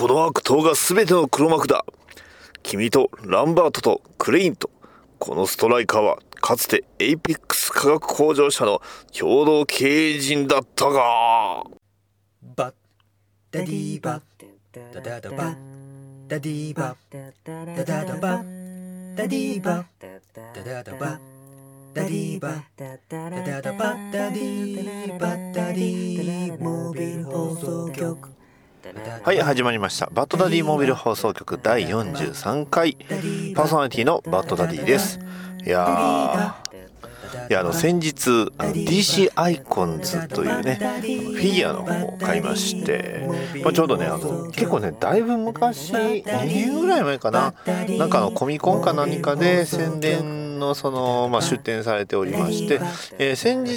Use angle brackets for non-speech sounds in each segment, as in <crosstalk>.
この悪党が全ての黒幕だ。君とランバートとクレインと、このストライカーはかつてエイペックス化学工場社の共同経営陣だったが。バッダディバッダダダバッダディバッダダダバッダディバッダダダバッダディバッダダダバッダディバッダディモービル放送局はい。始まりました。バッドダディモービル放送局第43回。パーソナリティのバッドダディです。いやいやあの先日あの DC アイコンズというねフィギュアの方を買いまして、まあ、ちょうどねあの結構ねだいぶ昔2年ぐらい前かな。なんかあのコミコンか何かで宣伝のその、まあ、出展されておりまして、えー先日、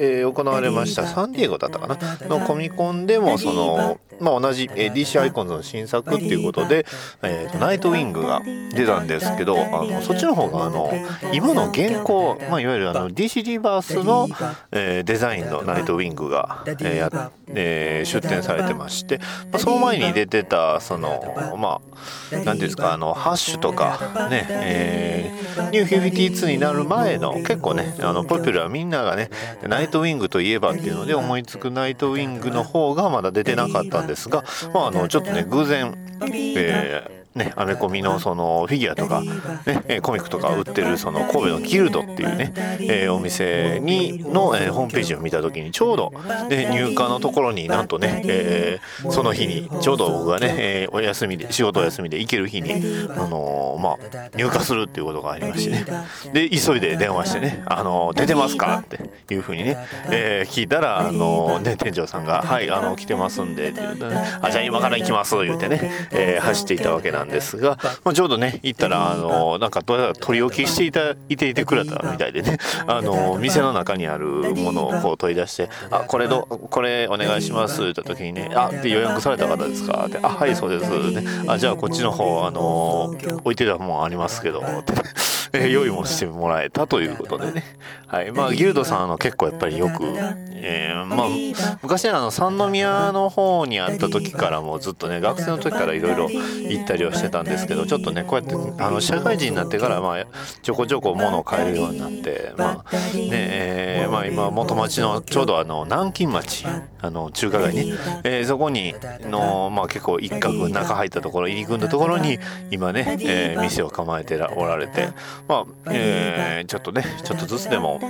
えー行われましたサンディエゴだったかな？のコミコンでもその、まあ、同じ、えー DC アイコンズの新作っていうことで、えーとナイトウィングが出たんですけどあのそっちの方があの今の現行、まあ、いわゆるあの DC リバースの、えーデザインのナイトウィングが、えーやえー出展されてまして、まあ、その前に出てたそのまあ何ていうんですかあのハッシュとかね、えー New 52になる前の結構ねあのポピュラーみんながねナイトウィングといえばっていうので思いつくナイトウィングの方がまだ出てなかったんですが、まあ、あのちょっとね偶然、えーね、アメコミのそのフィギュアとか、ね、えーコミックとか売ってるその神戸のギルドっていうね、えーお店にの、えーホームページを見た時にちょうどで入荷のところになんとね、えーその日にちょうど僕がね、えーお休みで仕事お休みで行ける日に、あのーまあ、入荷するっていうことがありましてね。で急いで電話してね「あのー出てますか?」っていうふうにね、えー聞いたら、あのーね、店長さんが「はいあの来てますんで」って言うとね「あじゃあ今から行きます」言うてね、えー走っていたわけなんですが、まあ、ちょうどね行ったら、あのーなんかどうやら取り置きしていたいていてくれたみたいでね、あのー店の中にあるものをこう取り出して「あこれどこれお願いします」って言った時にね「あで予約された方ですか?」って「あはいそうです」ね「あじゃあこっちの方あのー置いてたもんありますけど」って。え <laughs> ー用意もしてもらえたということでね。はい。まあ、ギルドさんあの結構やっぱりよく、えーまあ、昔あの、三宮の方にあった時からもずっとね、学生の時からいろいろ行ったりはしてたんですけど、ちょっとね、こうやって、あの、社会人になってから、まあ、ちょこちょこ物を買えるようになって、まあ、ね、えーまあ今、元町の、ちょうどあの、南京町、あの、中華街ね、えーそこに、の、まあ結構一角、中入ったところ、入り組んだところに、今ね、えー店を構えておられて、まあ、えーちょっとね、ちょっとずつでも、え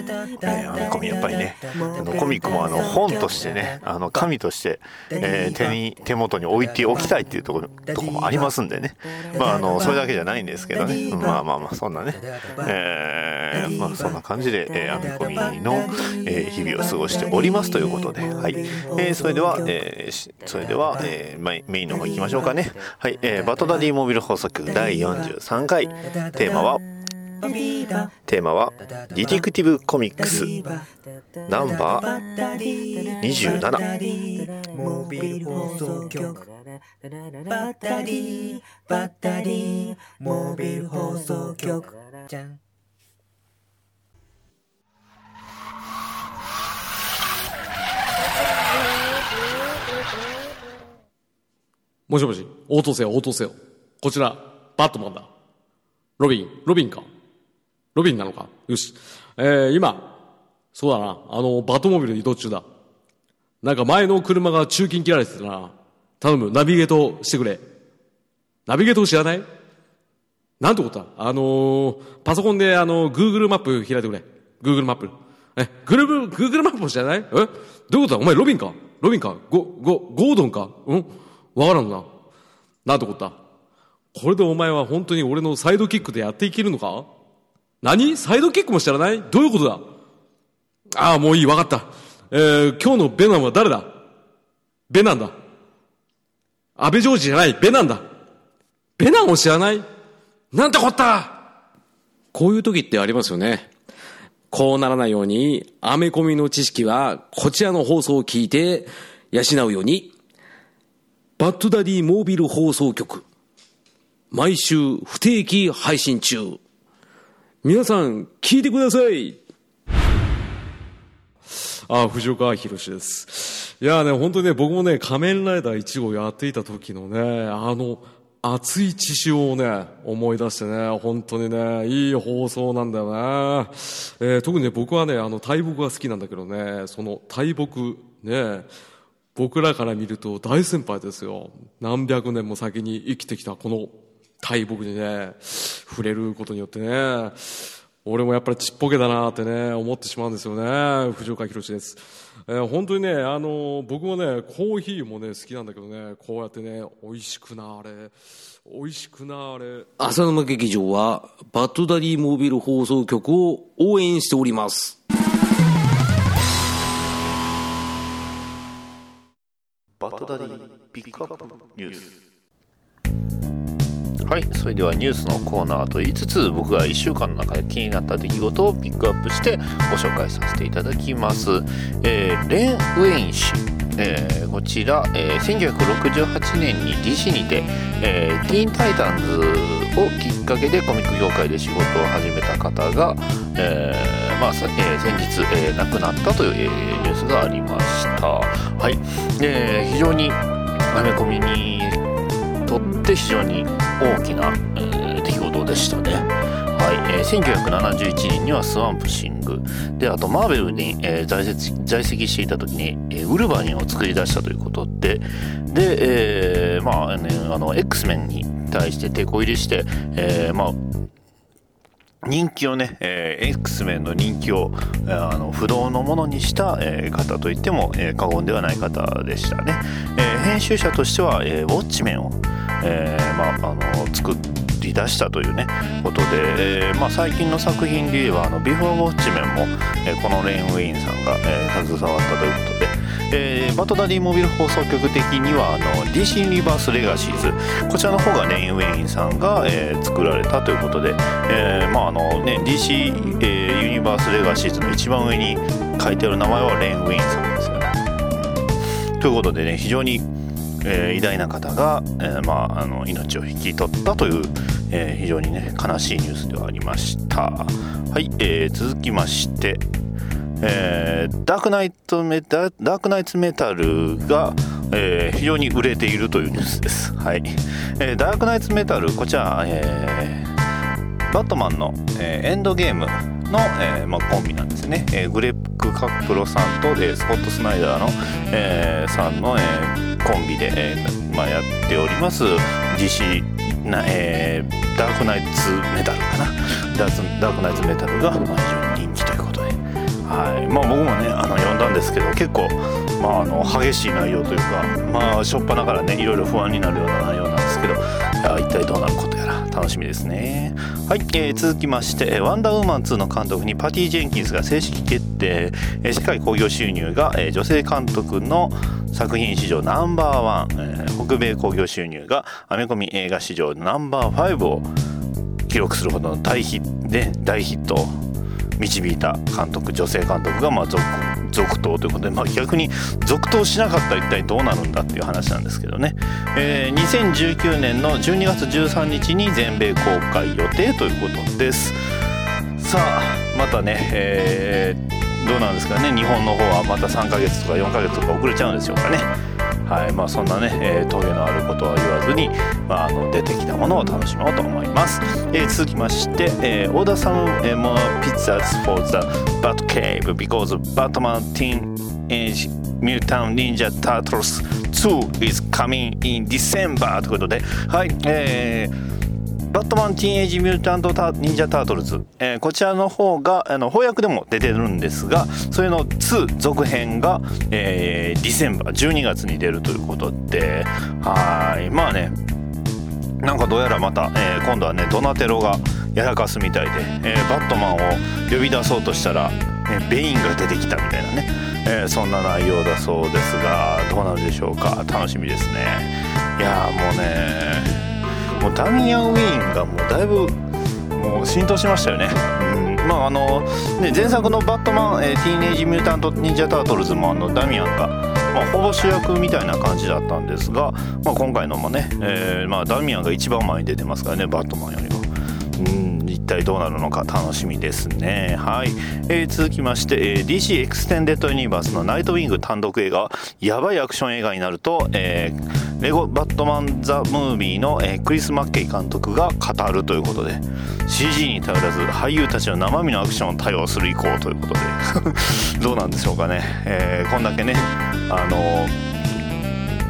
ー、アメコミやっぱりね、あのコミックもあの本としてね、あの紙として、えー手に手元に置いておきたいっていうところとこもありますんでね、まああのそれだけじゃないんですけどね、まあまあまあそんなね、えーまあそんな感じで、えーアメコミの、えー日々を過ごしておりますということで、はい、えーそれでは、えーそれでは、えーメインメインの方行きましょうかね、はい、えーバッドダディモービル放送局第43回。テーマはテーマは「 Detective Comics ナンバー27」モービル放送局。バッダディバッダディモービル放送局。じゃん。もしもし、応答せよ、応答せよ。こちら、バットマンだ。ロビン、ロビンか。ロビンなのか。よし。えー、今、そうだな、あの、バトモビル移動中だ。なんか前の車が中金切られてたな。頼む、ナビゲートしてくれ。ナビゲート知らない？なんてことだ？あのー、パソコンであの、Google マップ開いてくれ。Google マップ。え、グルー Google マップも知らない？え？どういうことだ？お前ロビンか？ロビンか？ゴ、ゴ、ゴードンか？うん？わからんな。なんてことだ？これでお前は本当に俺のサイドキックでやっていけるのか？何？サイドキックも知らない？どういうことだ？ああ、もういい、わかった。えー、今日のベナンは誰だ？ベナンだ。安倍ジョージじゃない、ベナンだ。ベナンを知らない？なんてこった？こういう時ってありますよね。こうならないように、アメコミの知識は、こちらの放送を聞いて、養うように、バッドダディモービル放送局、毎週不定期配信中。皆さん、聞いてくださいあ、藤岡弘です。いやね、本当にね、僕もね、仮面ライダー1号やっていた時のね、あの、熱い血潮をね、思い出してね、本当にね、いい放送なんだよね。えー特にね、僕はね、あの、大木が好きなんだけどね、その大木、ね、僕らから見ると大先輩ですよ。何百年も先に生きてきたこの大木にね、触れることによってね、俺もやっぱりちっぽけだなってね、思ってしまうんですよね。藤岡弘です。えー本当にね、あの僕もね、コーヒーもね、好きなんだけどね、こうやってね、美味しくなれ、美味しくなれ。浅沼劇場はバッドダディモービル放送局を応援しております。バットダディピックアップニュースはいそれではニュースのコーナーと言いつつ僕が1週間の中で気になった出来事をピックアップしてご紹介させていただきます、えーレン・ウェイン氏。えーこちら、えー1968年に DC にて、えーティーンタイタンズをきっかけでコミック業界で仕事を始めた方が、えーまあえー先日、えー亡くなったという、えーニュースがありました。はい、で非常にアメコミにって非常に大きな、えー出来事でしたね。はいえー1971年にはスワンプシングであとマーベルに、えー在籍在籍していた時に、えーウルヴァリンを作り出したということでで、えーまあね、あの X メンに対してテコ入れして、えーまあ人気をね、えー X メンの人気を、えーあの不動のものにした、えー方といっても、えー過言ではない方でしたね、えー編集者としては、えーウォッチメンを、えーまあ、あの作り出したというねことで、えーまあ、最近の作品で言えばあのビフォーウォッチメンも、えーこのレイン・ウェインさんが、えー携わったということで、えーバトダディモビル放送局的にはあの DC ユニバースレガシーズこちらの方がレイン・ウェインさんが、えー作られたということで、えーまああのね、DC、えーユニバースレガシーズの一番上に書いてある名前はレイン・ウェインさんですよね。ということでね非常に、えー偉大な方が、えーまあ、あの命を引き取ったという、えー非常にね悲しいニュースではありました。はい、えー続きまして、えーダークナイトメダダークナイツメタルが、えー非常に売れているというニュースです。はい、えーダークナイツメタルこちら、えーバットマンの、えーエンドゲームの、えーまあ、コンビなんですね、えーグレッグ・カップロさんと、えースコット・スナイダーの、えーさんの、えーコンビで、えーまあ、やっております。DC な、えーダークナイツメタルかな。ダーダークナイツメタルが、まあ、非常に人気ということで、はい。まあ、僕もねあの読んだんですけど結構、まあ、あの激しい内容というかまあ初っ端からねいろいろ不安になるような内容なんですけどいや一体どうなることや楽しみですね。はい、えー続きまして「ワンダーウーマン2」の監督にパティ・ジェンキンスが正式決定、えー世界興行収入が、えー女性監督の作品史上ナンバーワン、えー北米興行収入がアメコミ映画史上ナンバー5を記録するほどの大ヒットで大ヒットを導いた監督女性監督がまあ続続投ということで、まあ、逆に続投しなかったら一体どうなるんだっていう話なんですけどね、えー2019年の12月13日に全米公開予定ということです。さあまたね、えーどうなんですかね。日本の方はまた3ヶ月とか4ヶ月とか遅れちゃうんでしょうかね。はいまあ、そんなね、えー、トゲのあることは言わずに、まあ、あの出てきたものを楽しもうと思います、えー、続きまして、えー、小田さん、えー、もピッツァーズ・フォー・バト・ケー・ビコーズ・バトマ・ティン・エイ・ミュータン・リンジャ・タトルズ・2 is coming in December ということではいえーバットマン・ティーンエイジ・ミュータント・タ忍者・タートルズ、えーこちらの方があの翻訳でも出てるんですがそれの2続編が、えーディセンバー12月に出るということではい。まあねなんかどうやらまた、えー今度はねドナテロがやらかすみたいで、えーバットマンを呼び出そうとしたら、ベインが出てきたみたいなね、えそんな内容だそうですがどうなるでしょうか。楽しみですね。いやもうねもうダミアン・ウィーンがもうだいぶもう浸透しましたよね。うん、まああのね前作の「バットマン、えーティーンエイジ・ミュータント・ニンジャ・タートルズも」あのダミアンが、まあ、ほぼ主役みたいな感じだったんですが、まあ、今回のもね、えーまあ、ダミアンが一番前に出てますからねバットマンよりも。うん一体どうなるのか楽しみですねはい、えー続きまして、えー DC エクステンデッドユニバースのナイトウィング単独映画やばいアクション映画になると、えーレゴバットマン・ザ・ムービーの、えークリス・マッケイ監督が語るということで CG に頼らず俳優たちの生身のアクションを多用する意向ということで <laughs> どうなんでしょうかね、えーこんだけねあの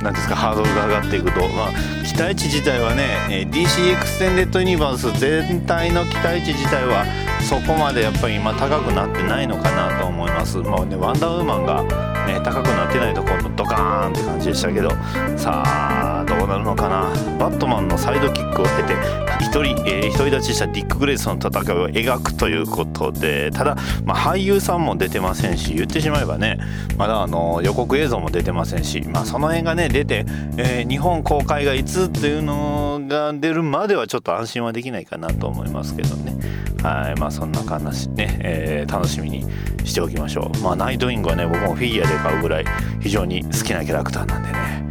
なんですかハードルが上がっていくと、まあ、期待値自体はね、DC エクステンデッドユニバース全体の期待値自体はそこまでやっぱり今高くなってないのかなと思います。もうね、ワンダーウーマンが、ね、高くなってないところドカーンって感じでしたけど。さあなるのかな。バットマンのサイドキックを経て一人、えー独り立ちしたディック・グレイソンの戦いを描くということでただ、まあ、俳優さんも出てませんし言ってしまえばねまだあの予告映像も出てませんし、まあ、その辺がね出て、えー日本公開がいつっていうのが出るまではちょっと安心はできないかなと思いますけどね。はいまあそんな話ね、えー楽しみにしておきましょう。まあナイトウィングはね僕もフィギュアで買うぐらい非常に好きなキャラクターなんでね。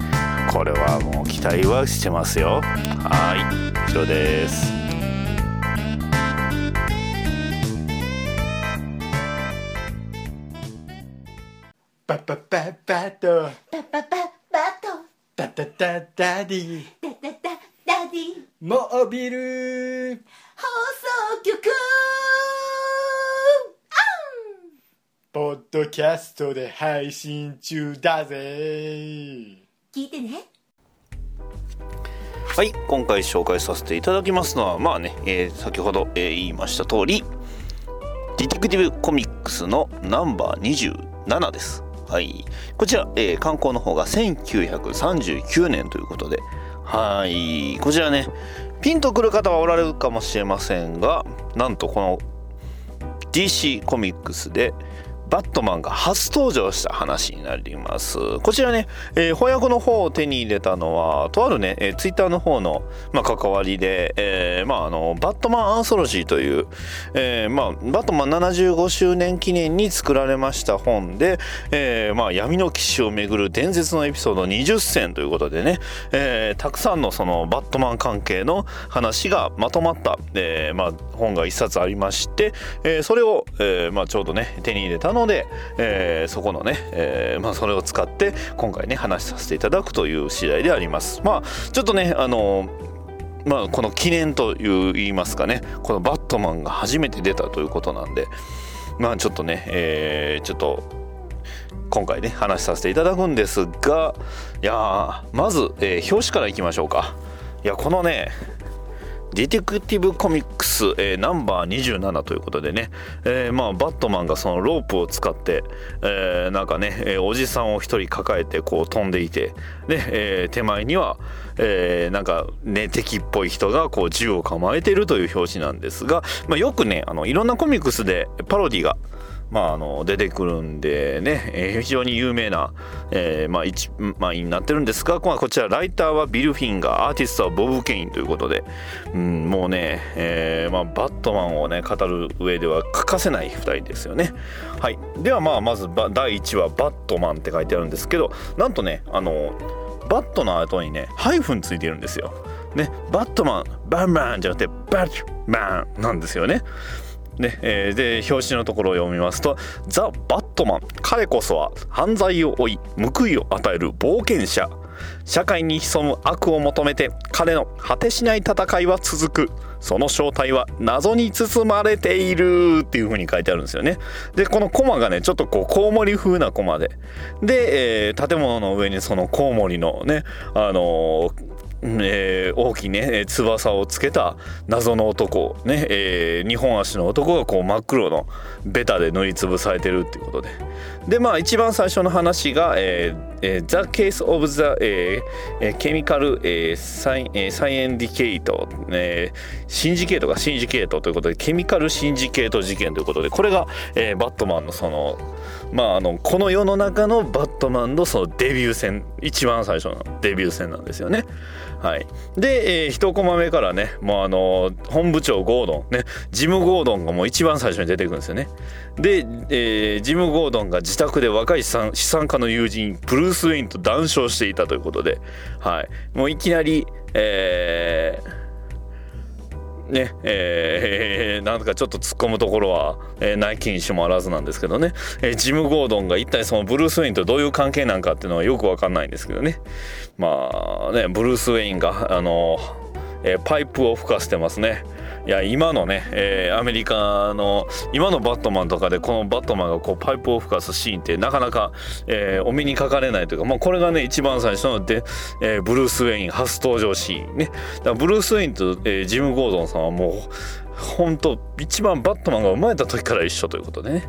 これはもう期待はしてますよ。はい。以上です。パパパパと。パパパパと。タタタダディ。ダダダダディ。モービル。放送局。ポッドキャストで配信中だぜ聞いてね。はい今回紹介させていただきますのはまあね、えー先ほど、えー言いました通りディティクティブコミックスのナンバー27です。はい。こちら、えー刊行の方が1939年ということではい。こちらねピンとくる方はおられるかもしれませんがなんとこの DC コミックスでバットマンが初登場した話になります。こちらね、えー翻訳の方を手に入れたのは、とあるね、えー、ツイッターの方の、まあ、関わりで、えーまあ、あの、バットマンアンソロジーという、えーまあ、バットマン75周年記念に作られました本で、えーまあ、闇の騎士をめぐる伝説のエピソード20選ということでね、えーたくさんのそのバットマン関係の話がまとまった、えーまあ、本が一冊ありまして、えーそれを、えーまあ、ちょうどね手に入れたのので、えーそこのね、えーまあ、それを使って今回ね話させていただくという次第であります。まあちょっとねあのまあ、この記念という言いますかねこのバットマンが初めて出たということなんでまあちょっとね、えーちょっと今回ね話させていただくんですがいやまず、えー表紙からいきましょうかいやこのねディテクティブコミックス、えーナンバー27ということでね、えーまあ、バットマンがそのロープを使って、えーなんかね、えおじさんを一人抱えてこう飛んでいて。で、え手前には、えーなんかね敵っぽい人がこう銃を構えてるという表紙なんですが、まあ、よくねあのいろんなコミックスでパロディがまあ、あの出てくるんでね、えー非常に有名な、えーまあ一まあ、になってるんですが、まあ、こちらライターはビル・フィンガーアーティストはボブ・ケインということで、うん、もうね、えーまあ、バットマンをね語る上では欠かせない2人ですよね。はい、ではまあまず第1話「バットマン」って書いてあるんですけどなんとねあのバットの後にねハイフンついてるんですよ。ね、バットマンバンバンじゃなくてバットマンなんですよね。ねえーで表紙のところを読みますと「ザ・バットマン彼こそは犯罪を追い報いを与える冒険者」社会に潜む悪を求めて彼の果てしない戦いは続く。その正体は謎に包まれている。っていう風に書いてあるんですよね。でこのコマがねちょっとこうコウモリ風なコマで。で、えー建物の上にそのコウモリのねあのーえー大きいね翼をつけた謎の男ね、え2本足の男がこう真っ黒のベタで塗りつぶされてるっていうことで。でまあ一番最初の話が「えーえー The Case of the、えーえー Chemical、えーサイえーサイエンディケイト」えーシンジケートがシンジケートということでケミカルシンジケート事件ということでこれが、えーバットマンのそのまああのこの世の中のバットマンのそのデビュー戦一番最初のデビュー戦なんですよね。はい、で、えー、一コマ目からねもうあの本部長ゴードンねジム・ゴードンがもう一番最初に出てくるんですよね。で、えージム・ゴードンが自宅で若い資産資産家の友人ブルース・ウェインと談笑していたということで、はい、もういきなり、えーねえー、<laughs> なんかちょっと突っ込むところは、えー、ない気にしもあらずなんですけどね、えージム・ゴードンが一体そのブルース・ウェインとどういう関係なんかっていうのはよくわかんないんですけどね。まあねブルース・ウェインがあの、えーパイプを吹かせてますね。いや今のね、えーアメリカの今のバットマンとかでこのバットマンがこうパイプを吹かすシーンってなかなか、えーお目にかかれないというか、まあ、これがね一番最初ので、えーブルース・ウェイン初登場シーンね。ブルース・ウェインと、えージム・ゴードンさんはもう本当一番バットマンが生まれた時から一緒ということでね。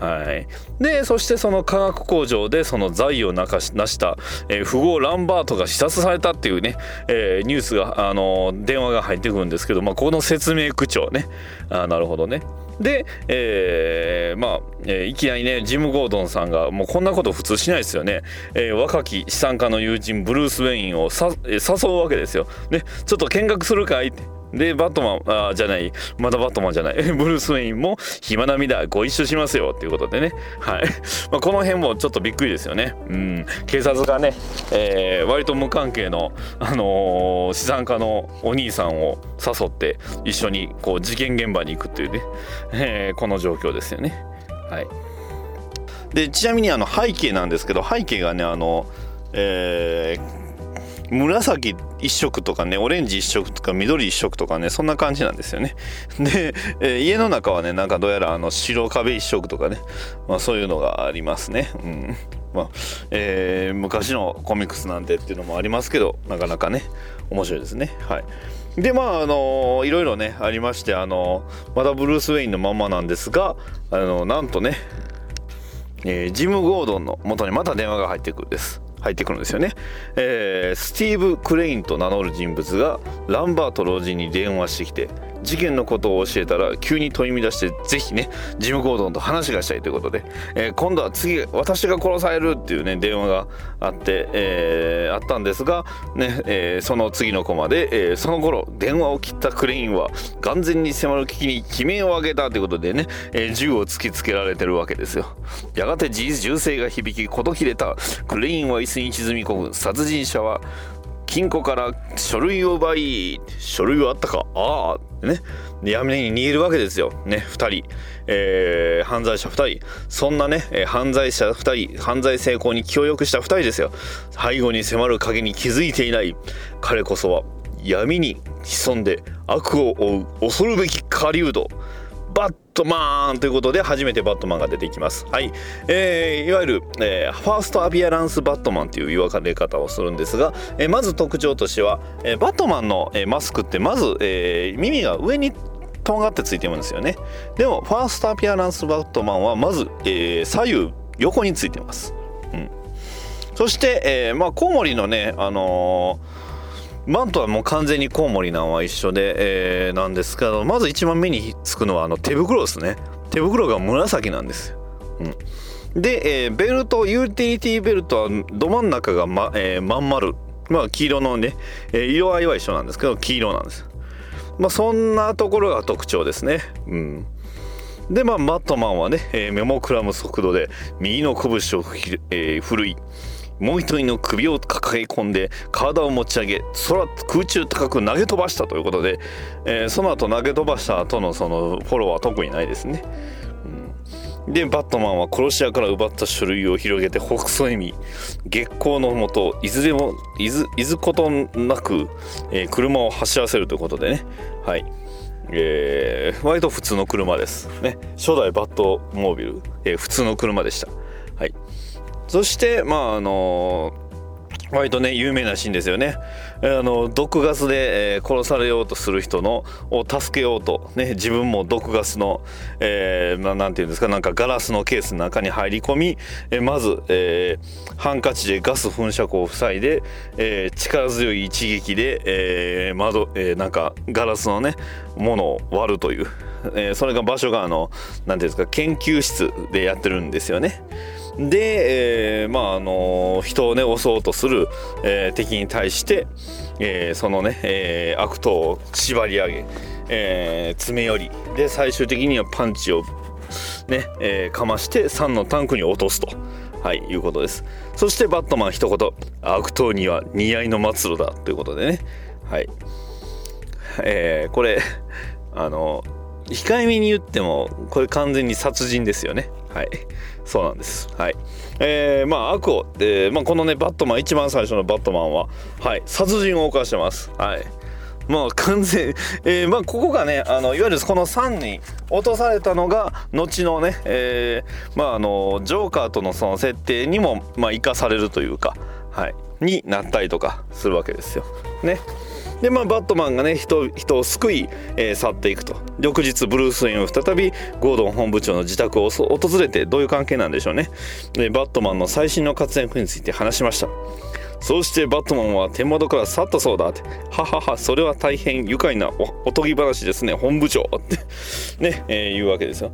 はい、でそしてその化学工場でその財をなし成した、えー富豪ランバートが刺殺されたっていうね、えーニュースが、あのー電話が入ってくるんですけど、まあ、この説明口調ね。あなるほどね。で、えーまあ、えーいきなりねジム・ゴードンさんがもうこんなこと普通しないですよね、えー若き資産家の友人ブルース・ウェインをさ、えー誘うわけですよ、ね、ちょっと見学するかいって。でバットマンあじゃない。まだバットマンじゃない。<laughs> ブルース・ウェインも暇なみだ。ご一緒しますよ。っていうことでね。はい、<laughs> まあ、この辺もちょっとびっくりですよね。うん。警察がね、えー割と無関係の、あのー資産家のお兄さんを誘って一緒にこう事件現場に行くっていうね、<laughs> えーこの状況ですよね。はい。でちなみにあの背景なんですけど背景がねあのえー紫一色とかねオレンジ一色とか緑一色とかねそんな感じなんですよね。<laughs> で、えー家の中はねなんかどうやらあの白壁一色とかね、まあ、そういうのがありますね。うん。まあえー昔のコミックスなんでっていうのもありますけどなかなかね面白いですね。はい。でまああのいろいろねありましてあのまだブルース・ウェインのまんまなんですがあのなんとねえージム・ゴードンの元にまた電話が入ってくるです。入ってくるんですよね、えースティーブ・クレインと名乗る人物がランバート老人に電話してきて事件のことを教えたら急に取り乱してぜひねジム・ゴードンと話がしたいということで、えー今度は次私が殺されるっていうね電話があって、えーあったんですが、ねえーその次のコマで、えその頃電話を切ったクレインは眼前に迫る危機に悲鳴を上げたということでね、え銃を突きつけられてるわけですよ。やがて銃銃声が響き事切れたクレインは椅子に沈み込む殺人者は金庫から書類を奪い書類はあったか。ああね。で闇に逃げるわけですよ。ね2人、えー犯罪者2人。そんなね、犯罪者2人犯罪成功に協力した2人ですよ。背後に迫る影に気づいていない。彼こそは闇に潜んで悪を追う恐るべき狩人。バットマンということで初めてバットマンが出てきます。はい、えーいわゆる、えーファーストアピアランスバットマンという言われ方をするんですが、えーまず特徴としては、えーバットマンの、えーマスクってまず、えー耳が上にとんがってついてるんですよね。でもファーストアピアランスバットマンはまず、えー左右横についてます。うん、そして、えーまあコウモリのねあのーマントはもう完全にコウモリなんは一緒で、えーなんですけどまず一番目につくのはあの手袋ですね。手袋が紫なんですよ、うん、で、えーベルトユーティリティベルトはど真ん中がま,、えーまん丸。まあ黄色のね、えー色合いは一緒なんですけど黄色なんです。まあそんなところが特徴ですね。うん。でまあマットマンはね、えー目もくらむ速度で右の拳をふ、えー振るい。もう一人の首を抱え込んで体を持ち上げ空空中高く投げ飛ばしたということで、えーその後投げ飛ばした後のそのフォローは特にないですね。うん。でバットマンは殺し屋から奪った書類を広げて北総へ見月光のもといずれもいずいずことなく、えー車を走らせるということでね。はい。えー割と普通の車ですね。初代バットモービル、えー普通の車でした。そしてまああの割とね有名なシーンですよね。えあの毒ガスで、えー殺されようとする人のを助けようと、ね、自分も毒ガスの、えーまあなんていうんですかなんかガラスのケースの中に入り込み、えーまず、えーハンカチでガス噴射口を塞いで、えー力強い一撃で、えー窓、えーなんかガラスのねものを割るという、えーそれが場所があのなんていうんですか研究室でやってるんですよね。で、えーまああの人をね襲おうとする、えー敵に対して、えーそのね、えー悪党を縛り上げ、えー詰め寄りで最終的にはパンチをね、えーかまして3のタンクに落とすと。はい、いうことです。そしてバットマン一言、悪党には似合いの末路だということでね。はい。えーこれあの控えめに言ってもこれ完全に殺人ですよねはいそうなんです。はい。えー、まあ悪を、えーまあ、このねバットマン一番最初のバットマンははい。殺人を犯してます。はい。まあ完全、えーまあここがねあのいわゆるこの3に落とされたのが後のね、えーまああのジョーカーとのその設定にもまあ生かされるというかはい。になったりとかするわけですよ。ね。でまあバットマンがね人人を救い、えー去っていくと翌日ブルース・ウェインは再びゴードン本部長の自宅を訪れてどういう関係なんでしょうねでバットマンの最新の活躍について話しましたそしてバットマンは天窓から去ったそうだって。ははは、それは大変愉快なおおとぎ話ですね、本部長って。ね、えー言うわけですよ。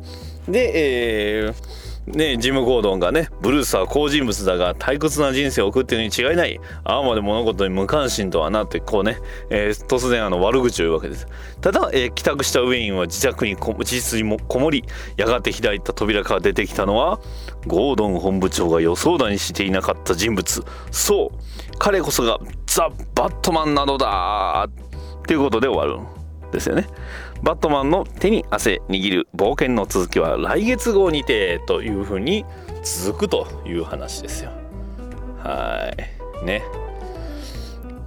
で、えーね、ジム・ゴードンがね、ブルースは好人物だが退屈な人生を送っているに違いない。ああまで物事に無関心とはなって、こうね、えー突然あの悪口を言うわけです。ただ、えー帰宅したウェインは自宅にこ自室にもこもり、やがて開いた扉から出てきたのは、ゴードン本部長が予想だにしていなかった人物。そう、彼こそがザ・バットマンなのだっていうことで終わるんですよね。バットマンの手に汗握る冒険の続きは来月号にてというふうに続くという話ですよ。はい。ね。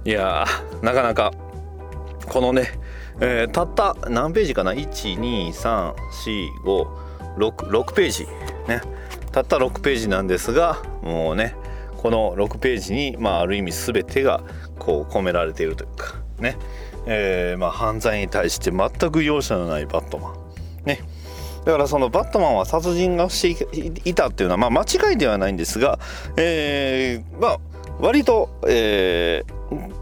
いや、なかなかこのね、えーたった何ページかな ?1234566 ページねたった6ページなんですがもうねこの6ページに、まあ、ある意味全てがこう込められているというかね、えーまあ、犯罪に対して全く容赦のないバットマン。ね。だからそのバットマンは殺人がしていたっていうのは、まあ、間違いではないんですが、えーまあ割と、えー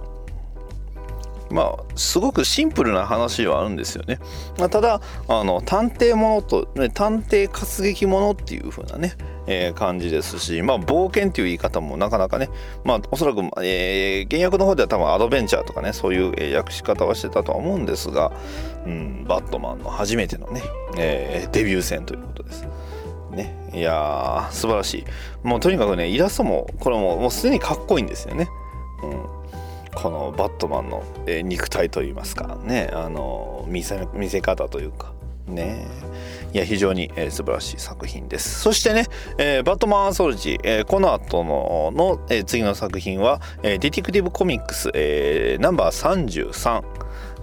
まあすごくシンプルな話はあるんですよね。まあただあの探偵ものと、ね、探偵活劇ものっていう風なね、えー感じですし、まあ冒険っていう言い方もなかなかね、まあおそらく、えー原訳の方では多分アドベンチャーとかね、そういう、えー訳し方はしてたとは思うんですが、うん、バットマンの初めてのね、えーデビュー戦ということです。ね、いやー素晴らしいもうとにかくねイラストもこれももうすでにかっこいいんですよね、うん、このバットマンの、えー肉体といいますかねあの見せ見せ方というかね。いや非常に、えー素晴らしい作品です。そしてね、えーバットマンアンソロジー、えーこの後のの、えー次の作品は、えーディティクティブコミックス、えーナンバー33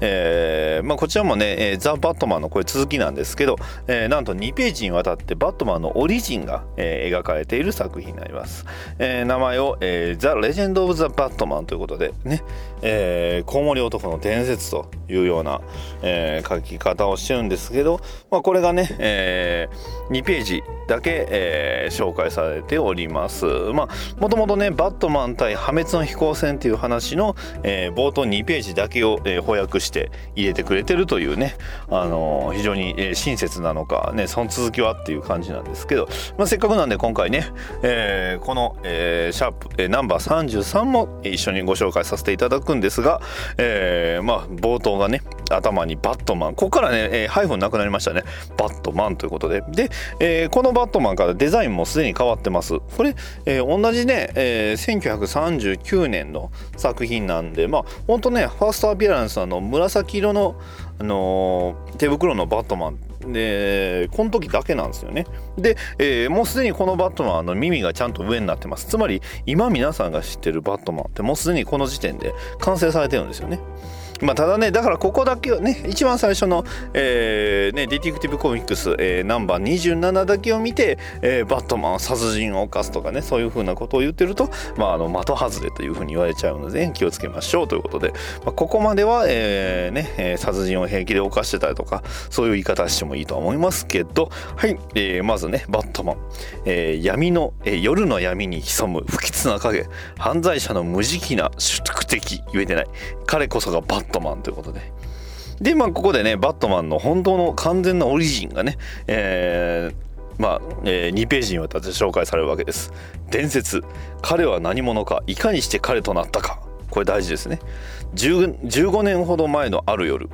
えーまあ、こちらもね、えーザ・バットマンのこれ続きなんですけど、えーなんと2ページにわたってバットマンのオリジンが、えー描かれている作品になります、えー名前を、えーザ・レジェンド・オブ・ザ・バットマンということでね、えーコウモリ男の伝説というような、えー書き方をしてるんですけど、まあ、これがね、え2ページだけ、えー紹介されております。まあもともとねバットマン対破滅の飛行船っていう話の、えー冒頭2ページだけを、えー翻訳して入れてくれてるというね、あの非常に、え親切なのかねその続きはっていう感じなんですけど、まあ、せっかくなんで今回ね、えーこの、えーシャープ、えーナンバー33も一緒にご紹介させていただくんですが、えまあ冒頭がね頭にバットマンここからね、えーハイフンなくなりましたね。バットマンということで。で、えーこのバットマンからデザインもすでに変わってます。これ、え同じね、え1939年の作品なんでまあ本当ねファーストアピアランスのあの紫色の、あのー手袋のバットマン。でこの時だけなんですよね。で、えーもうすでにこのバットマンの耳がちゃんと上になってます。つまり今皆さんが知ってるバットマンってもうすでにこの時点で完成されてるんですよね。まあ、ただね、だからここだけをね、一番最初の、えーね、ディティクティブコミックス、えーナンバー27だけを見て、えーバットマンは殺人を犯すとかね、そういうふうなことを言ってると、まあ、あの的外れというふうに言われちゃうので、気をつけましょうということで、まあ、ここまでは、えーね、殺人を平気で犯してたりとか、そういう言い方してもいいとは思いますけど、はい、えーまずね、バットマン、えー闇の、えー夜の闇に潜む不吉な影、犯罪者の無慈悲な宿敵、言えてない。彼こそがバットマンということで。で、まあ、ここでね、バットマンの本当の完全なオリジンがね、えーまあ、え2ページにわたって紹介されるわけです。伝説。彼は何者か、いかにして彼となったか。これ大事ですね。15年ほど前のある夜、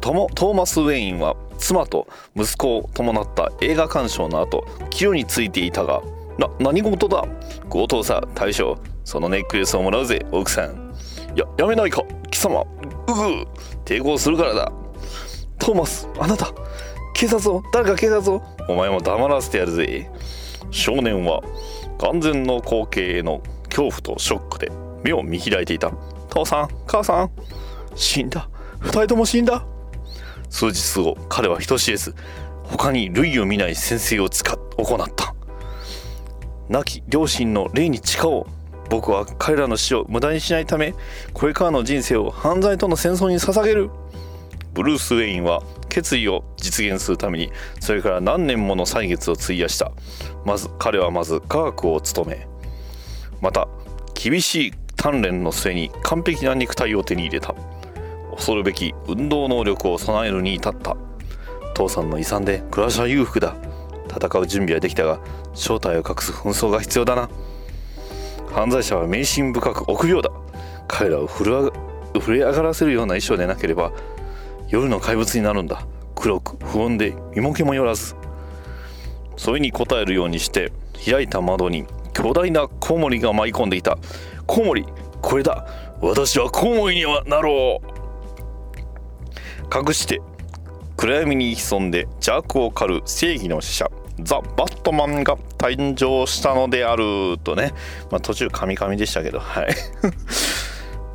トモトーマス・ウェインは妻と息子を伴った映画鑑賞の後、帰路についていたが、な、何事だ強盗さ、大将。そのネックレスをもらうぜ、奥さん。や、やめないか、貴様。うぐ抵抗するからだ。トーマスあなた警察を誰か警察をお前も黙らせてやるぜ。少年は完全の光景への恐怖とショックで目を見開いていた。父さん母さん死んだ。二人とも死んだ。数日後彼は人知れず他に類を見ない先生を使っ行った。亡き両親の霊に誓おう僕は彼らの死を無駄にしないためこれからの人生を犯罪との戦争に捧げる。ブルース・ウェインは決意を実現するためにそれから何年もの歳月を費やした。まず彼はまず科学を務めまた厳しい鍛錬の末に完璧な肉体を手に入れた。恐るべき運動能力を備えるに至った。父さんの遺産で暮らしは裕福だ。戦う準備はできたが正体を隠す紛争が必要だな。犯罪者は迷信深く臆病だ。彼らを震え上がらせるような衣装でなければ夜の怪物になるんだ。黒く不穏で身も毛もよらず。それに応えるようにして開いた窓に巨大なコウモリが舞い込んでいた。コウモリこれだ。私はコウモリにはなろう。隠して暗闇に潜んで邪悪を狩る正義の使者。ザ・バットマンが誕生したのであるとね、まあ、途中カミカミでしたけどはい。<laughs>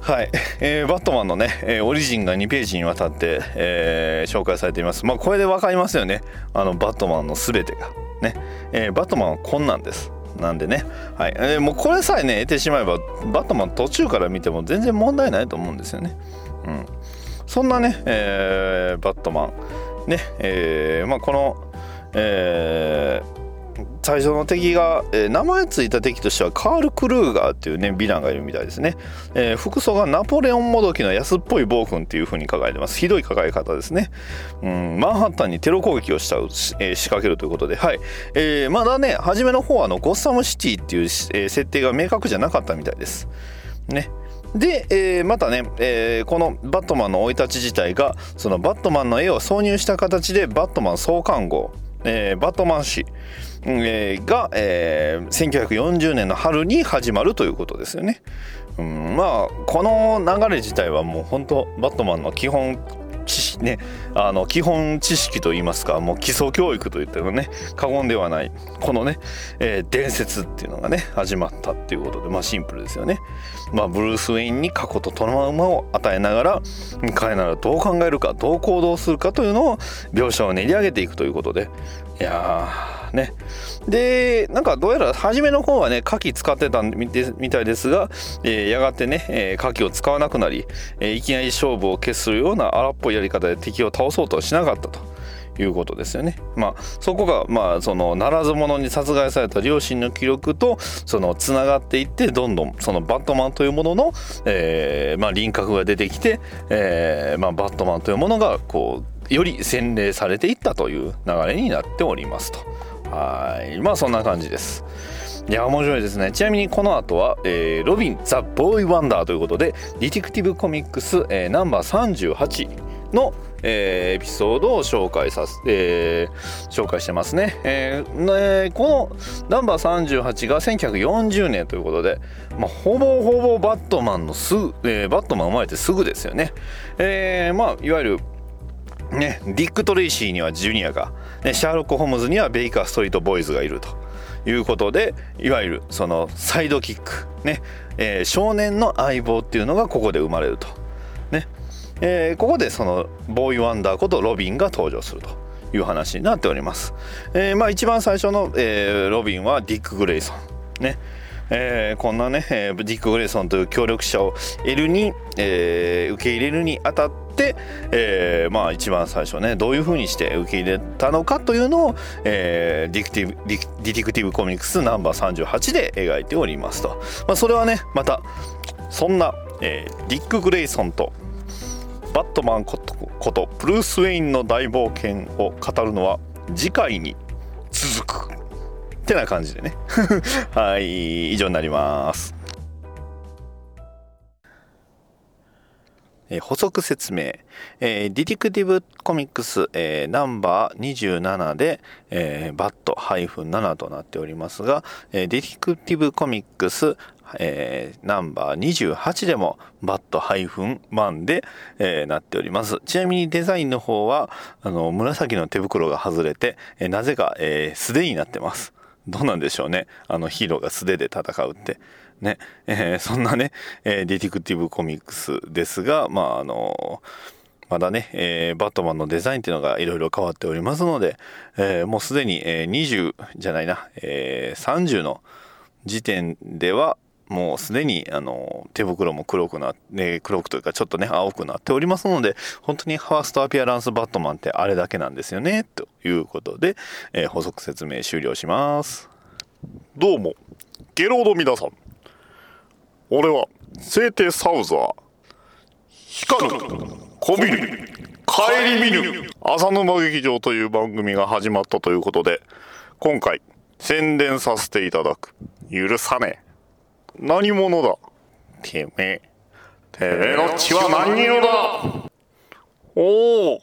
はい、えーバットマンのね、えーオリジンが2ページにわたって、えー紹介されています。まあこれで分かりますよね。あのバットマンの全てが。ね、えバットマンはこんなんです。なんでね、はい。えもうこれさえね得てしまえばバットマン途中から見ても全然問題ないと思うんですよね。うん。そんなね、えーバットマン。ね。えまあこのえー最初の敵が、えー名前ついた敵としてはカール・クルーガーっていうねヴィランがいるみたいですね、えー服装がナポレオンもどきの安っぽい暴君っていう風に書かれてます。ひどい書かれ方ですね、うん、マンハッタンにテロ攻撃をした、えー仕掛けるということで。はい、えーまだね初めの方はあのゴッサムシティっていう、えー設定が明確じゃなかったみたいです。ね。で、えーまたね、えーこのバットマンの生い立ち自体がそのバットマンの絵を挿入した形でバットマン創刊号、えーバットマン氏、えーが、えー1940年の春に始まるということですよね。うん、まあこの流れ自体はもう本当バットマンの基本知識ねあの基本知識といいますかもう基礎教育といってもね過言ではないこのね、えー伝説っていうのがね始まったっていうことでまあシンプルですよね。まあ、ブルース・ウェインに過去とトラウマを与えながら彼ならどう考えるかどう行動するかというのを描写を練り上げていくということでいやねでなんかどうやら初めの方はね火器使ってたみたいですが、えーやがてね、えー火器を使わなくなり、えーいきなり勝負を決するような荒っぽいやり方で敵を倒そうとはしなかったと。いうことですよね。まあそこがまあそのならず者に殺害された両親の記録とそのつながっていってどんどんそのバットマンというものの、えーまあ、輪郭が出てきて、えーまあ、バットマンというものがこうより洗礼されていったという流れになっておりますと。はい。まあそんな感じです。いや面白いですね。ちなみにこの後は、えーロビン・ザ・ボーイ・ワンダーということでディティクティブ・コミックス、えーナンバー38の、えーエピソードを紹介させ、えー紹介してますね,、えーねこのナンバー38が1940年ということで、まあ、ほぼほぼバットマンのすぐ、えーバットマン生まれてすぐですよね、えーまあいわゆるね、ディック・トレイシーにはジュニアが、ね、シャーロック・ホームズにはベイカー・ストリート・ボーイズがいるということでいわゆるそのサイドキック、ねえー少年の相棒っていうのがここで生まれると、ねえーここでそのボーイ・ワンダーことロビンが登場するという話になっております、えーまあ、一番最初の、えーロビンはディック・グレイソンね。えーこんなね、えーディック・グレイソンという協力者を得るに、えー受け入れるにあたって、えーまあ一番最初ねどういうふうにして受け入れたのかというのを、えーディクティブディテクティブコミックスナンバー38で描いておりますと、まあ、それはねまたそんな、えーディック・グレイソンとバットマンことブルース・ウェインの大冒険を語るのは次回に続く。ってな感じでね。<laughs> はい以上になります。え補足説明、えーディティクティブコミックス、えーナンバー27で、えーバット -7 となっておりますが、えディティクティブコミックスえーナンバー28でもバットハイフンマンで、えーなっております。ちなみにデザインの方はあの紫の手袋が外れて、えなぜか、えー素手になってます。どうなんでしょうね。あのヒーローが素手で戦うって。ね、えーそんなね、えーディティクティブコミックスですがまああのまだね、えーバットマンのデザインっていうのがいろいろ変わっておりますので、えーもうすでに、えー20じゃないな、えー30の時点ではもうすでにあの手袋も黒くなって、黒くというかちょっとね青くなっておりますので本当にファーストアピアランスバットマンってあれだけなんですよねということで、えー補足説明終了します。どうもゲロード皆さん。俺は聖帝サウザー光るこびる帰り見ぬ浅沼劇場という番組が始まったということで今回宣伝させていただく許さねえ。何者だ？てめえ。てめえの血は何色だ？おお。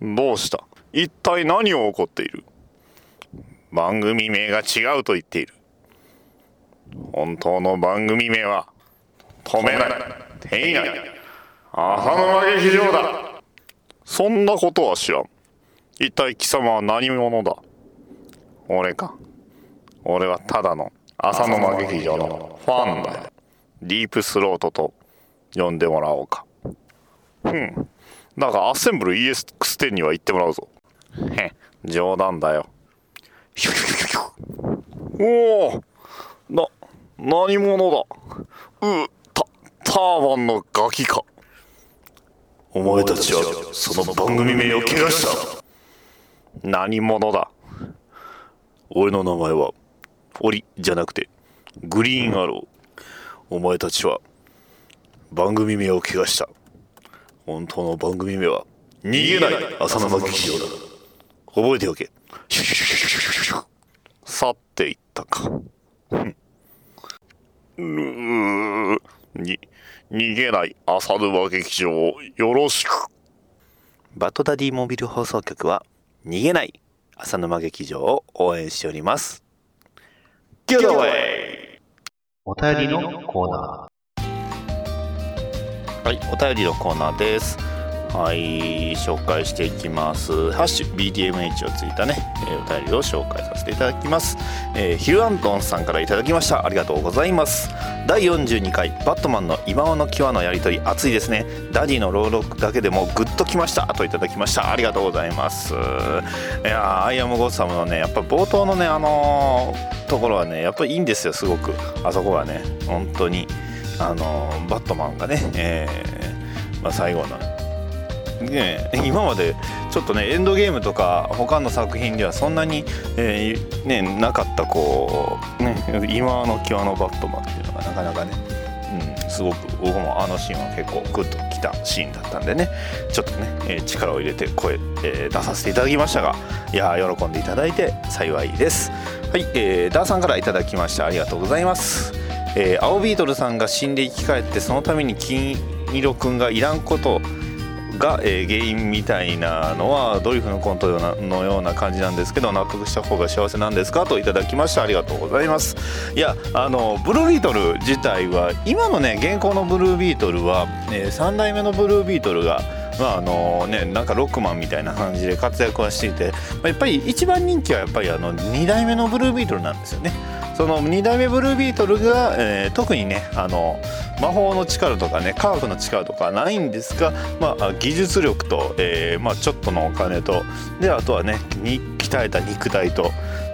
どうした？一体何を起こっている？番組名が違うと言っている。本当の番組名は止めない。手いない。浅沼劇場だ。そんなことは知らん。一体貴様は何者だ？俺か？俺はただの浅沼劇場のファンだディープスロートと呼んでもらおうか。うん。だがアッセンブル EX10 には行ってもらうぞ。へ冗談だよ。ヒュヒュヒュヒュおおな何者だ。うたターバンのガキか。お前たちはその番組名を怪我した。何者だ。俺の名前は堀じゃなくてグリーンアロー。お前たちは番組名を怪我した。本当の番組名は逃げない浅沼劇場だ。覚えておけ。シュシュシュシュシュシュシュ去っていったか。うん。うーに逃げない浅沼劇場をよろしく。バッドダディモビル放送局は逃げない浅沼劇場を応援しております。お便りのコーナー。はいお便りのコーナーですはい紹介していきます。ハッシュ BDMH をついたね、えーお便りを紹介させていただきます、えーヒルアントンさんからいただきました。ありがとうございます。第42回バットマンの今際の際のやりとり熱いですね。ダディの朗読だけでもグッときました。といただきました。ありがとうございます。いやアイアムゴッサムのねやっぱ冒頭のねあのーところはねやっぱりいいんですよすごく。あそこはね本当にあのーバットマンがね、えーまあ、最後のね、今までちょっとねエンドゲームとか他の作品ではそんなに、えーね、なかったこう、ね、今の際のバットマンっていうのがなかなかね、うん、すごく僕もあのシーンは結構グッときたシーンだったんでねちょっとね、えー力を入れて声、えー出させていただきましたがいやー喜んでいただいて幸いです。はい、えーダーさんからいただきましたありがとうございます。えー青ビートルさんが死んで生き返ってそのために金色くんがいらんことが、えー原因みたいなのはドリフのコントのような感じなんですけど納得した方が幸せなんですかといただきましたありがとうございますいやあのブルービートル自体は今のね現行のブルービートルは、え3代目のブルービートルがまああのね、なんかロックマンみたいな感じで活躍はしていて、まやっぱり一番人気はやっぱりあの2代目のブルービートルなんですよね。その2代目ブルービートルが、えー特にねあの魔法の力とかね科学の力とかないんですが、まあ、技術力と、えーまあ、ちょっとのお金とであとはねに鍛えた肉体と。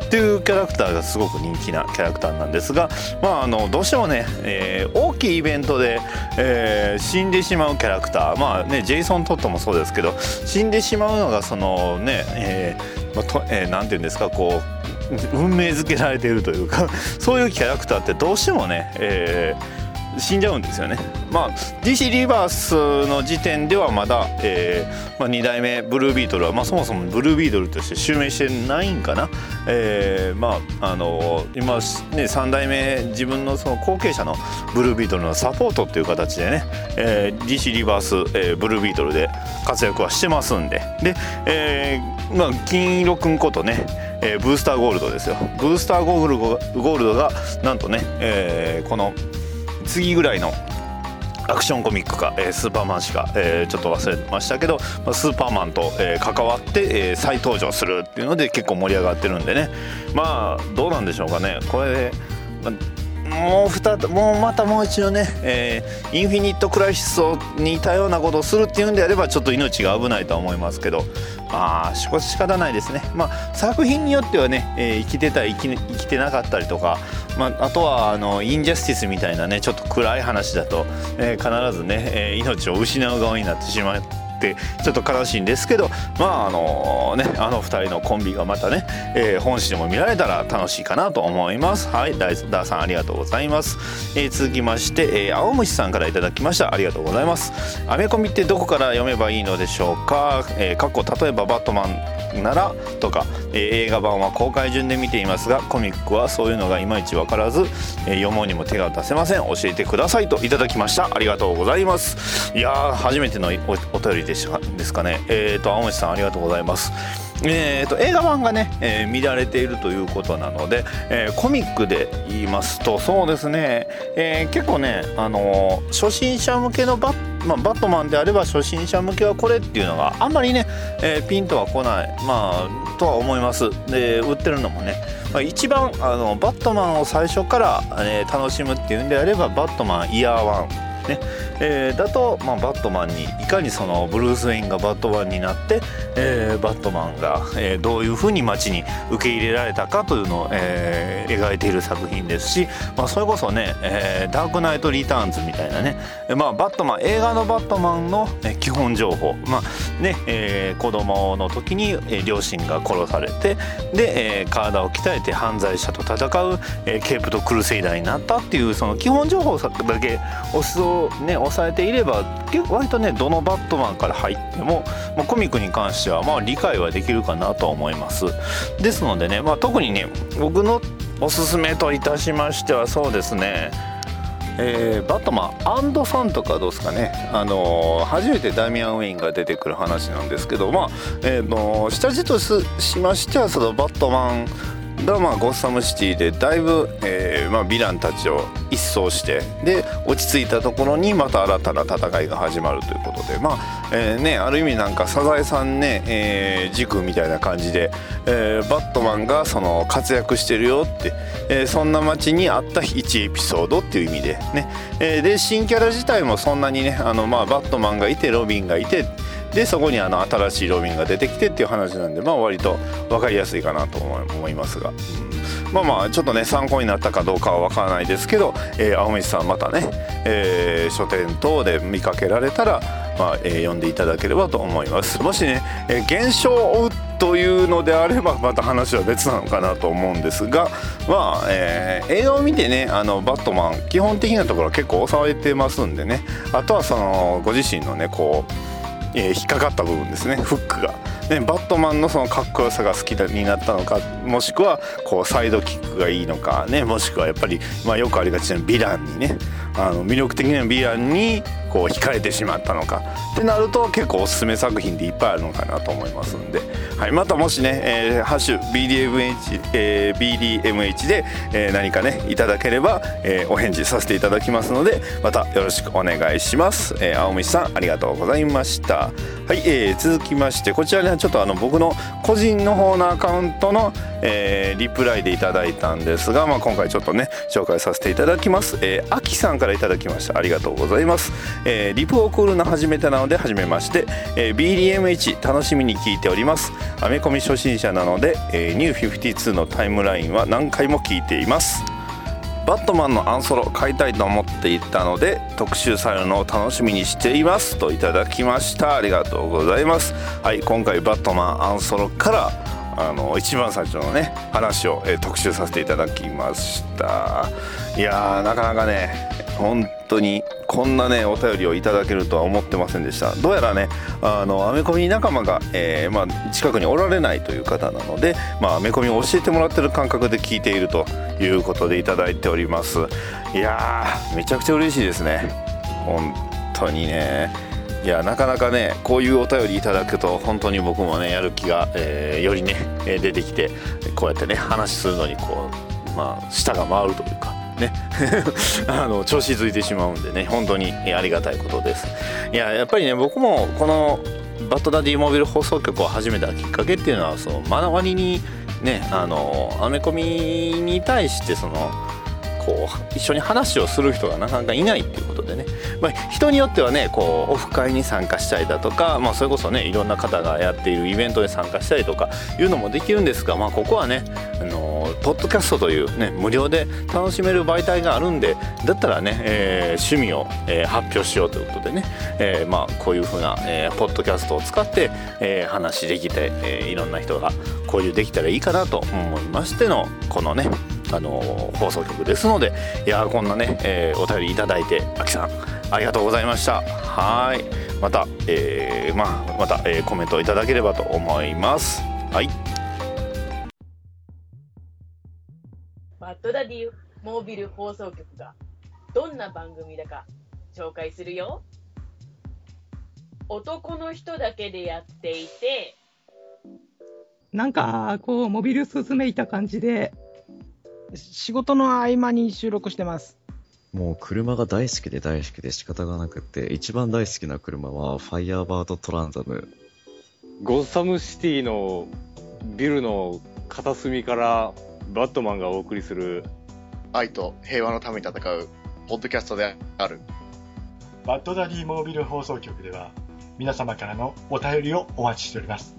っていうキャラクターがすごく人気なキャラクターなんですが、まあ、あのどうしてもね、えー大きいイベントで、えー死んでしまうキャラクターまあねジェイソン・トットもそうですけど死んでしまうのがそのね、えーえーていうんですかこう <laughs> 運命づけられているというか <laughs> そういうキャラクターってどうしてもね、えー死んじゃうんですよね。まあ DC リバースの時点ではまだ、えーまあ、2代目ブルービートルは、まあ、そもそもブルービートルとして襲名してないんかな、えーまああの今ね3代目自分のその後継者のブルービートルのサポートっていう形でね、えー DC リバース、えーブルービートルで活躍はしてますんで。で、えーまあ、金色くんことねえーブースターゴールドですよ。ブースターゴールゴールドがなんとね、えーこの次ぐらいのアクションコミックか、えースーパーマンしか、えーちょっと忘れてましたけど、まあスーパーマンと、えー関わって、えー再登場するっていうので結構盛り上がってるんでね。まあどうなんでしょうかね。これ、まあもう二もうまたもう一度ね、えーインフィニット・クライシスに似たようなことをするっていうんであればちょっと命が危ないとは思いますけどまあしこ仕方ないですね。まあ作品によってはね、えー生きてたり生きてなかったりとか、まあ、あとはあのインジャスティスみたいなねちょっと暗い話だと、えー必ずね、え命を失う側になってしまう。ってちょっと悲しいんですけどまああのねあの二人のコンビがまたね、えー本誌でも見られたら楽しいかなと思います。はいダイダーさんありがとうございます、えー続きまして、えー青虫さんからいただきました。ありがとうございます。アメコミってどこから読めばいいのでしょうか、えー、過去例えばバットマンならとか、えー映画版は公開順で見ていますがコミックはそういうのがいまいち分からず、えー読もうにも手が出せません。教えてくださいといただきました。ありがとうございます。いやー初めてのおお便りでしたですかね。えっ、と青虫さんありがとうございます。えー、と映画版がね、えー見られているということなので、えーコミックで言いますとそうですね、えー結構ね、あのー初心者向けのバッ,、まあ、バットマンであれば初心者向けはこれっていうのがあんまりね、えピンとは来ないまあとは思います。で売ってるのもね、まあ、一番あのバットマンを最初から、え楽しむっていうんであればバットマンイヤーワンね。えーだと、まあ、バットマンにいかにそのブルース・ウェインがバットマンになって、えーバットマンが、えーどういうふうに街に受け入れられたかというのを、えー描いている作品ですし、まあ、それこそね、えーダークナイト・リターンズ」みたいなね、まあ、バットマン映画のバットマンの、基本情報、まあねえー子供の時に、両親が殺されてで、えー体を鍛えて犯罪者と戦う、えーケープとクルセイダーになったっていうその基本情報だけ押すをね押さえていれば結構割とねどのバットマンから入っても、まあ、コミックに関してはまあ理解はできるかなと思います。ですのでね、まあ、特にね僕のおすすめといたしましてはそうですねえーバットマンアンドファンとかどうですかね、あのー初めてダミアン・ウェインが出てくる話なんですけどまあ、えーの下地としましてはそのバットマンが、まあ、ゴッサムシティでだいぶ、えーまあ、ヴィランたちを一掃してで落ち着いたところにまた新たな戦いが始まるということでまあ、えーね、ある意味なんかサザエさんね、えー軸みたいな感じで、えーバットマンがその活躍してるよって、えーそんな街にあった1エピソードっていう意味でね、えーで新キャラ自体もそんなにねあの、まあ、バットマンがいてロビンがいてでそこにあの新しいロビンが出てきてっていう話なんでまあ割と分かりやすいかなと思いますが、うん。まあまあちょっとね参考になったかどうかは分からないですけど、えー青道さんまたね、えー書店等で見かけられたら、まあえー読んでいただければと思います。もしね、えー現象を追うというのであればまた話は別なのかなと思うんですがまあ、えー映画を見てねあのバットマン基本的なところは結構抑えてますんでね。あとはそのご自身のねこうえ引っかかった部分ですね。フックが、ね、バットマンのそのかっこよさが好きになったのかもしくはこうサイドキックがいいのかねもしくはやっぱり、まあ、よくありがちなヴィランにねあの魅力的なヴィランにこう惹かれてしまったのか。ってなると結構おすすめ作品でいっぱいあるのかなと思いますんで、はい、またもしね、えーハッシュ BDMH,、えー BDMH で、えー何かねいただければ、えーお返事させていただきますのでまたよろしくお願いします、えー青虫さんありがとうございました。はい、えー続きましてこちらにはちょっとあの僕の個人の方のアカウントの、えーリプライでいただいたんですが、まあ、今回ちょっとね紹介させていただきます、えー、アキさんからいただきました。ありがとうございます、えーリプを送るの初めてなので初めまして、えー BDMH 楽しみに聞いております。アメコミ初心者なので、えー、ニュー52のタイムラインは何回も聞いています。バットマンのアンソロ買いたいと思っていたので特集されるのを楽しみにしていますといただきました。ありがとうございます。はい今回バットマンアンソロからあの一番最初のね話を、えー特集させていただきました。いやーなかなかね本当にこんなねお便りをいただけるとは思ってませんでした。どうやらねあのアメコミ仲間が、えーまあ、近くにおられないという方なので、まあ、アメコミを教えてもらってる感覚で聞いているということでいただいております。いやーめちゃくちゃ嬉しいですね。本当にね。いやなかなかねこういうお便りいただくと本当に僕もねやる気が、えーよりねえ出てきてこうやってね話するのにこうまあ舌が回るというか。ね。<laughs> あの調子づいてしまうんでね本当にありがたいことです。いややっぱりね僕もこのバッドダディモビル放送局を始めたきっかけっていうのはその周りにねあのアメコミに対してそのこう一緒に話をする人がなかなかいないっていうことでね、まあ、人によってはねこうオフ会に参加したりだとか、まあ、それこそねいろんな方がやっているイベントで参加したりとかいうのもできるんですが、まあ、ここはねあのポッドキャストという、ね、無料で楽しめる媒体があるんでだったらね、えー趣味を、えー発表しようということでね、えーまあ、こういうふうな、えーポッドキャストを使って、えー話できて、えーいろんな人が交流できたらいいかなと思いましてのこのねあの放送局ですのでいやこんなね、えーお便りいただいてあきさんありがとうございました。はい。また、えーまあ、また、えーコメントいただければと思います。はい。ッドダディモービル放送局がどんな番組だか紹介するよ。男の人だけでやっていて、なんか、こう、モビルスーツめいた感じで、仕事の合間に収録してます。もう車が大好きで大好きで仕方がなくて、一番大好きな車はファイヤーバードトランザム。ゴッサムシティのビルの片隅からバットマンがお送りする愛と平和のために戦うポッドキャストである。バットダディモービル放送局では皆様からのお便りをお待ちしております。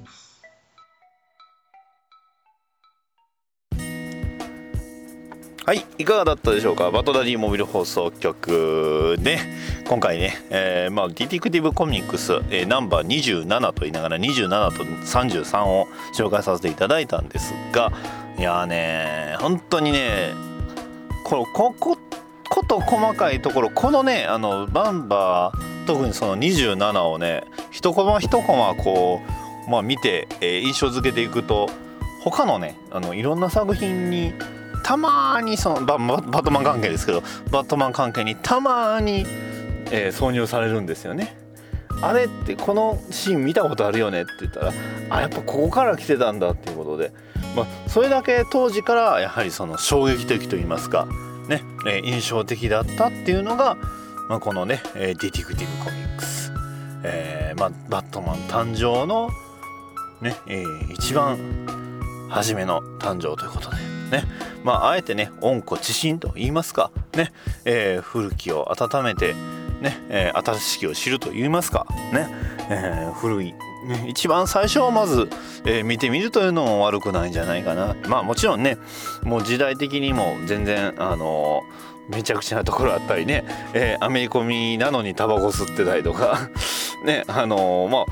はいいかがだったでしょうか？バトダディモビル放送局で今回ね、えーまあ、ディティクティブコミックス、えーナンバー27と言いながら27と33を紹介させていただいたんですがいやーね本当にねここここと細かいところこのねあのバンバー特にその27をね一コマ一コマこう、まあ、見て、えー印象付けていくと他のねあのいろんな作品にたまにそのバババットマン関係ですけどバットマン関係にたまに、えー挿入されるんですよね。あれってこのシーン見たことあるよねって言ったらあやっぱここから来てたんだっていうことで、まあ、それだけ当時からやはりその衝撃的といいますか、ねえ印象的だったっていうのが、まあ、このね、えディティクティブコミックス、えーまあ、バットマン誕生の、ねえー一番初めの誕生ということでね。まああえてね温故知新と言いますかね、えー古きを温めてね、えー新しきを知ると言いますかね、えー古いね、一番最初をまず、えー見てみるというのも悪くないんじゃないかな。まあもちろんねもう時代的にも全然あのーめちゃくちゃなところあったりね、えーアメリコミなのにタバコ吸ってたりとか。<laughs> ねあのーまあ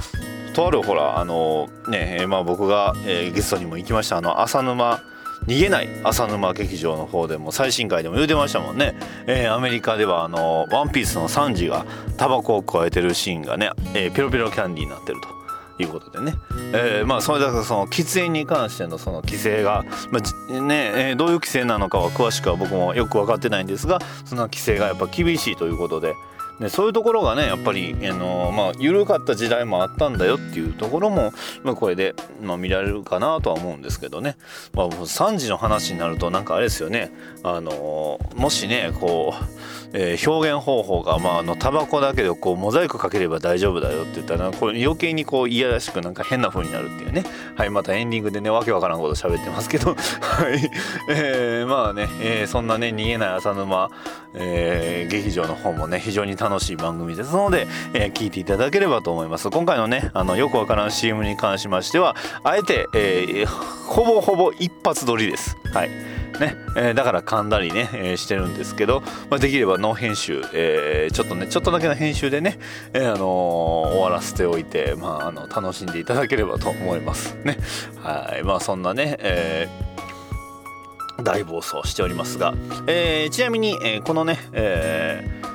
とあるほらあのね、えまあ僕が、えゲストにも行きましたあの浅沼逃げない浅沼劇場の方でも最新回でも言うてましたもんね、えーアメリカではあのワンピースのサンジがタバコを加えてるシーンがね、えーピロピロキャンディーになってると。いうことでね、えーまあそれだからその喫煙に関してのその規制が、まあねえーどういう規制なのかは詳しくは僕もよく分かってないんですがその規制がやっぱ厳しいということででそういうところがねやっぱりあの、まあ、緩かった時代もあったんだよっていうところも、まあ、これで、まあ、見られるかなとは思うんですけどね、まあ、3時の話になるとなんかあれですよね。あのもしねこう、えー表現方法が、まあ、あのタバコだけでこうモザイクかければ大丈夫だよって言ったらこれ余計にこう嫌らしくなんか変な風になるっていうね。はいまたエンディングでねわけわからんこと喋ってますけど。<laughs> はい、えーまあね、えーそんなね逃げない浅沼、えー劇場の方もね非常に楽楽しい番組ですので、えー聞いていただければと思います。今回のねあのよくわからん CM に関しましてはあえて、えーほぼほぼ一発撮りです。はい。ね。えーだから噛んだりね、えーしてるんですけど、まあ、できればノー編集、えーちょっとねちょっとだけの編集でね、えーあのー終わらせておいて、まあ、あの楽しんでいただければと思います。ね。はい。まあそんなね、えー大暴走しておりますが、えーちなみに、えーこのね、えー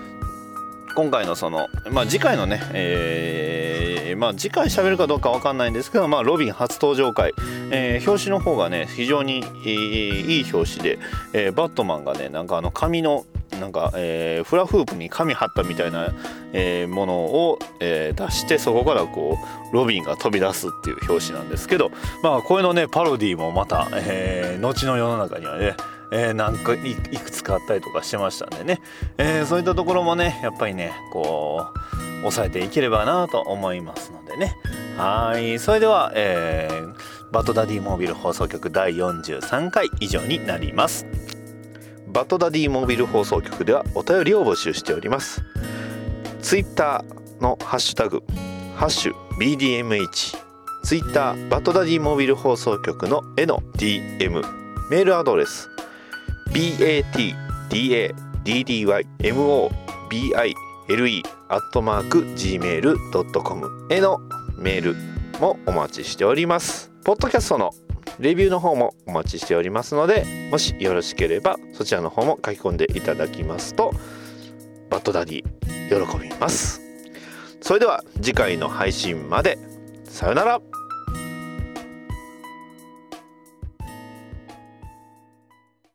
今回のその、まあ、次回のね、えーまあ、次回喋るかどうかわかんないんですけど、まあ、ロビン初登場回、えー表紙の方がね非常にいい表紙で、えーバットマンがねなんかあの紙のなんか、えーフラフープに紙貼ったみたいな、えーものを、えー出してそこからこうロビンが飛び出すっていう表紙なんですけどまあこれのねパロディーもまた、えー後の世の中にはねえーなんかいいくつかあったりとかしてましたんでね、えーそういったところもねやっぱりねこう抑えていければなと思いますのでね。はい。それでは、えーバトダディモービル放送局第43回以上になります。バトダディモービル放送局ではお便りを募集しております。ツイッターのハッシュタグハッシュ BDMH ツイッターバトダディモービル放送局のへの DM メールアドレス。batdaddymobile.gmail.com へのメールもお待ちしております。ポッドキャストのレビューの方もお待ちしておりますのでもしよろしければそちらの方も書き込んでいただきますとバッドダディ喜びます。それでは次回の配信まで。さよなら。